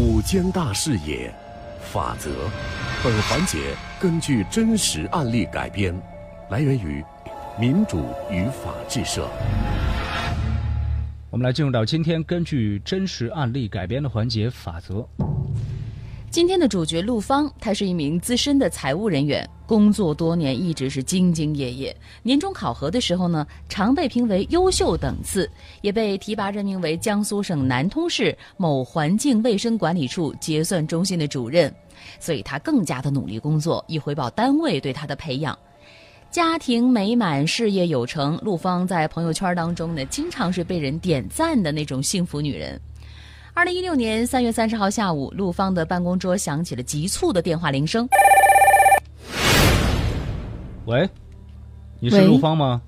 五间大视野，法则。本环节根据真实案例改编，来源于民主与法制社。我们来进入到今天根据真实案例改编的环节法则。今天的主角陆芳，她是一名资深的财务人员，工作多年，一直是兢兢业业。年终考核的时候呢，常被评为优秀等次，也被提拔任命为江苏省南通市某环境卫生管理处结算中心的主任。所以她更加的努力工作，以回报单位对她的培养。家庭美满，事业有成，陆芳在朋友圈当中呢，经常是被人点赞的那种幸福女人。二零一六年三月三十号下午，陆芳的办公桌响起了急促的电话铃声。喂，你是陆芳吗？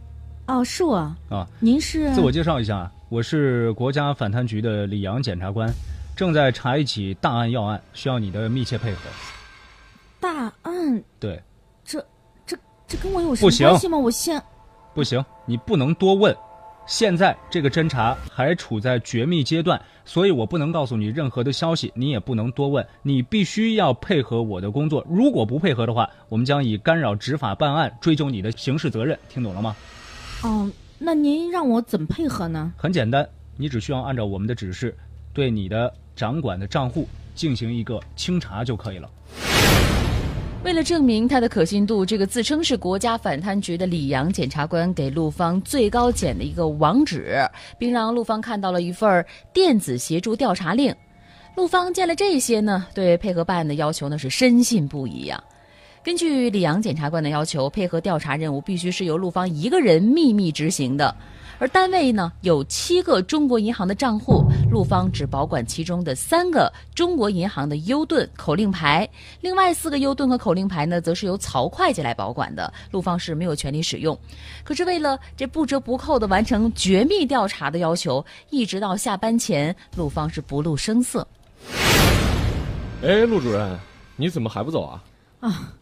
哦，是我啊。您是？自我介绍一下，我是国家反贪局的李阳检察官，正在查一起大案要案，需要你的密切配合。大案？对。这、这、这跟我有什么关系吗？我现……不行，你不能多问。现在这个侦查还处在绝密阶段，所以我不能告诉你任何的消息，你也不能多问，你必须要配合我的工作。如果不配合的话，我们将以干扰执法办案追究你的刑事责任。听懂了吗？哦，那您让我怎么配合呢？很简单，你只需要按照我们的指示，对你的掌管的账户进行一个清查就可以了。为了证明他的可信度，这个自称是国家反贪局的李阳检察官给陆芳最高检的一个网址，并让陆芳看到了一份电子协助调查令。陆芳见了这些呢，对配合办案的要求呢是深信不疑呀。根据李阳检察官的要求，配合调查任务必须是由陆芳一个人秘密执行的。而单位呢有七个中国银行的账户，陆芳只保管其中的三个中国银行的 U 盾口令牌，另外四个 U 盾和口令牌呢，则是由曹会计来保管的，陆芳是没有权利使用。可是为了这不折不扣的完成绝密调查的要求，一直到下班前，陆芳是不露声色。哎，陆主任，你怎么还不走啊？啊。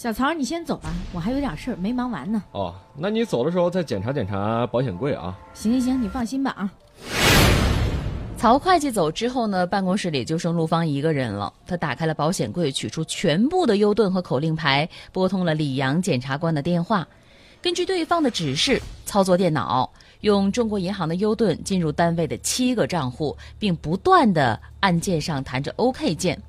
小曹，你先走吧，我还有点事儿没忙完呢。哦，那你走的时候再检查检查保险柜啊。行行行，你放心吧啊。曹会计走之后呢，办公室里就剩陆芳一个人了。他打开了保险柜，取出全部的优盾和口令牌，拨通了李阳检察官的电话。根据对方的指示，操作电脑，用中国银行的优盾进入单位的七个账户，并不断的按键上弹着 OK 键，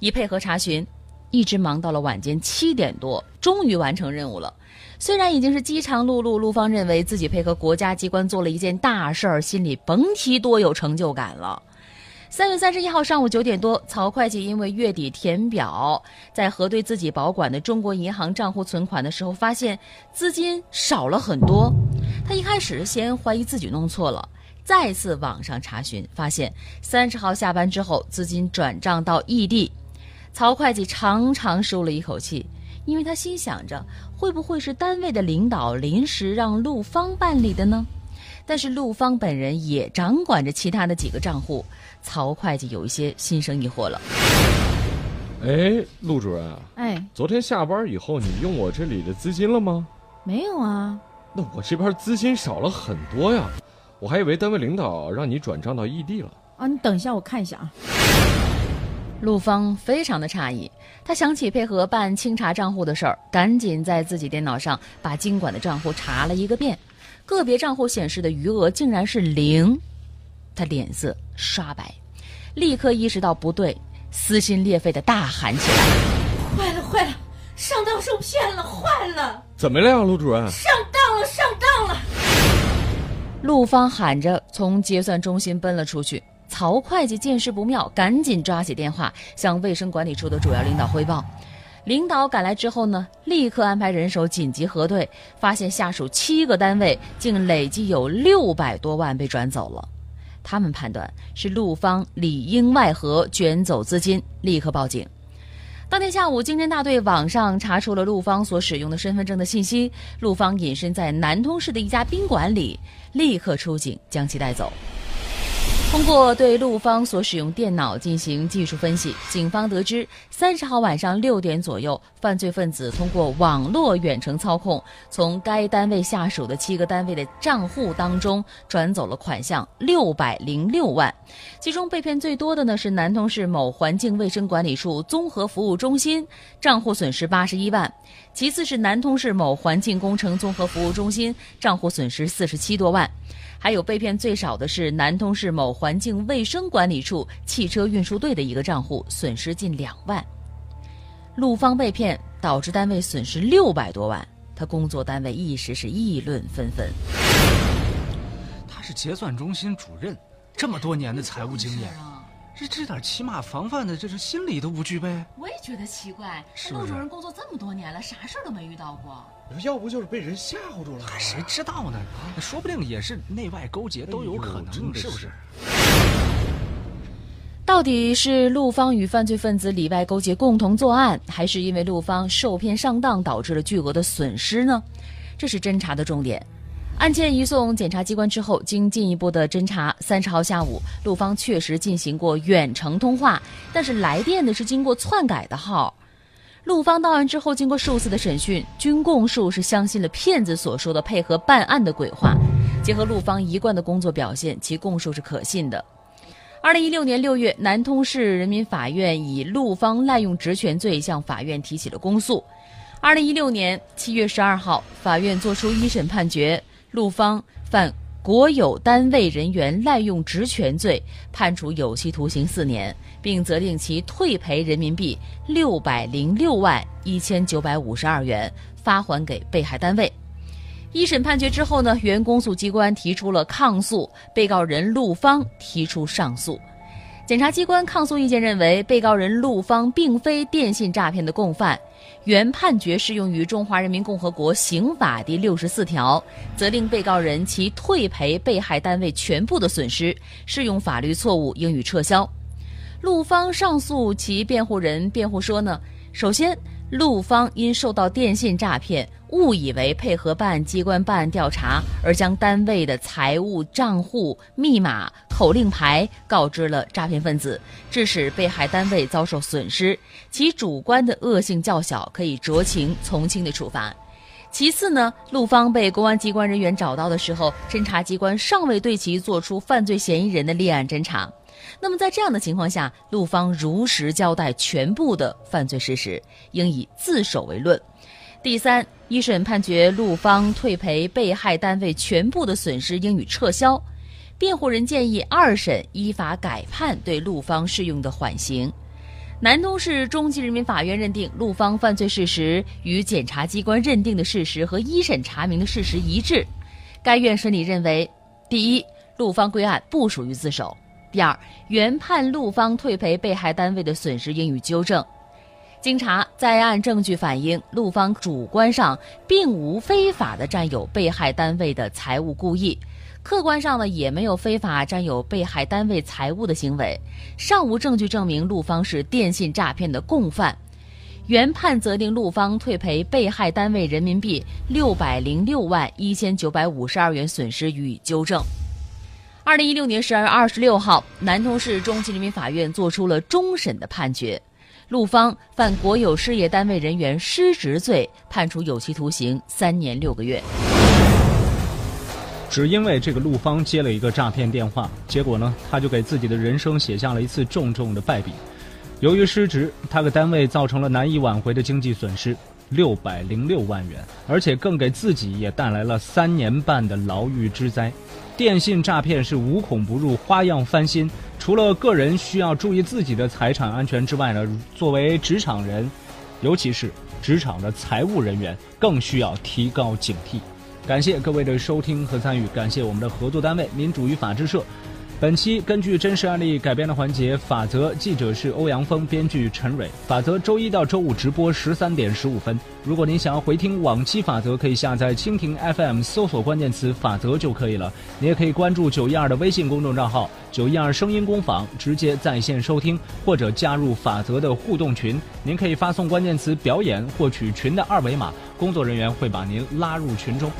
以配合查询。一直忙到了晚间七点多，终于完成任务了。虽然已经是饥肠辘辘，陆芳认为自己配合国家机关做了一件大事儿，心里甭提多有成就感了。三月三十一号上午九点多，曹会计因为月底填表，在核对自己保管的中国银行账户存款的时候，发现资金少了很多。他一开始先怀疑自己弄错了，再次网上查询，发现三十号下班之后，资金转账到异地。曹会计长长舒了一口气，因为他心想着会不会是单位的领导临时让陆芳办理的呢？但是陆芳本人也掌管着其他的几个账户，曹会计有一些心生疑惑了。哎，陆主任，哎，昨天下班以后你用我这里的资金了吗？没有啊。那我这边资金少了很多呀，我还以为单位领导让你转账到异地了。啊，你等一下，我看一下啊。陆芳非常的诧异，他想起配合办清查账户的事儿，赶紧在自己电脑上把经管的账户查了一个遍，个别账户显示的余额竟然是零，他脸色刷白，立刻意识到不对，撕心裂肺的大喊起来：“坏了坏了，上当受骗了，坏了！怎么了呀，陆主任？上当了，上当了！”陆芳喊着从结算中心奔了出去。曹会计见势不妙，赶紧抓起电话向卫生管理处的主要领导汇报。领导赶来之后呢，立刻安排人手紧急核对，发现下属七个单位竟累计有六百多万被转走了。他们判断是陆芳里应外合卷走资金，立刻报警。当天下午，经侦大队网上查出了陆芳所使用的身份证的信息，陆芳隐身在南通市的一家宾馆里，立刻出警将其带走。通过对陆方所使用电脑进行技术分析，警方得知，三十号晚上六点左右，犯罪分子通过网络远程操控，从该单位下属的七个单位的账户当中转走了款项六百零六万。其中被骗最多的呢是南通市某环境卫生管理处综合服务中心，账户损失八十一万；其次是南通市某环境工程综合服务中心，账户损失四十七多万。还有被骗最少的是南通市某环境卫生管理处汽车运输队的一个账户，损失近两万。陆芳被骗导致单位损失六百多万，他工作单位一时是议论纷纷。他是结算中心主任，这么多年的财务经验，这这点起码防范的这是心理都不具备。我也觉得奇怪，是陆主任工作这么多年了，啥事儿都没遇到过。要不就是被人吓唬住了。谁知道呢？说不定也是内外勾结都有可能，是不是？到底是陆方与犯罪分子里外勾结共同作案，还是因为陆方受骗上当导致了巨额的损失呢？这是侦查的重点。案件移送检察机关之后，经进一步的侦查，三十号下午，陆方确实进行过远程通话，但是来电的是经过篡改的号。陆方到案之后，经过数次的审讯，均供述是相信了骗子所说的配合办案的鬼话。结合陆方一贯的工作表现，其供述是可信的。二零一六年六月，南通市人民法院以陆方滥用职权罪向法院提起了公诉。二零一六年七月十二号，法院作出一审判决，陆方犯国有单位人员滥用职权罪，判处有期徒刑四年，并责令其退赔人民币六百零六万一千九百五十二元，发还给被害单位。一审判决之后呢，原公诉机关提出了抗诉，被告人陆芳提出上诉。检察机关抗诉意见认为，被告人陆芳并非电信诈骗的共犯。原判决适用于《中华人民共和国刑法》第六十四条，责令被告人其退赔被害单位全部的损失，适用法律错误应予撤销。陆芳上诉，其辩护人辩护说呢，首先，陆芳因受到电信诈骗，误以为配合办案机关办案调查，而将单位的财务账户密码、口令牌告知了诈骗分子，致使被害单位遭受损失，其主观的恶性较小，可以酌情从轻的处罚。其次呢，陆芳被公安机关人员找到的时候，侦查机关尚未对其做出犯罪嫌疑人的立案侦查。那么在这样的情况下，陆方如实交代全部的犯罪事实，应以自首为论。第三，一审判决陆方退赔被害单位全部的损失应予撤销。辩护人建议二审依法改判对陆方适用的缓刑。南通市中级人民法院认定陆方犯罪事实与检察机关认定的事实和一审查明的事实一致。该院审理认为：第一，陆方归案不属于自首；第二，原判陆方退赔被害单位的损失应予纠正。经查，在案证据反映，陆方主观上并无非法的占有被害单位的财物故意，客观上呢也没有非法占有被害单位财物的行为，尚无证据证明陆方是电信诈骗的共犯。原判责令陆方退赔被害单位人民币六百零六万一千九百五十二元损失予以纠正。二零一六年十二月二十六号，南通市中级人民法院作出了终审的判决。陆方犯国有事业单位人员失职罪，判处有期徒刑三年六个月。只因为这个陆方接了一个诈骗电话，结果呢，他就给自己的人生写下了一次重重的败笔。由于失职，他给单位造成了难以挽回的经济损失六百零六万元，而且更给自己也带来了三年半的牢狱之灾。电信诈骗是无孔不入、花样翻新，除了个人需要注意自己的财产安全之外呢，作为职场人，尤其是职场的财务人员，更需要提高警惕。感谢各位的收听和参与，感谢我们的合作单位民主与法制社。本期根据真实案例改编的环节《法则》，记者是欧阳锋，编剧陈蕊。《法则》周一到周五直播十三点十五分。如果您想要回听往期《法则》，可以下载蜻蜓 FM，搜索关键词“法则”就可以了。你也可以关注九一二的微信公众账号“九一二声音工坊”，直接在线收听，或者加入《法则》的互动群。您可以发送关键词“表演”获取群的二维码，工作人员会把您拉入群中。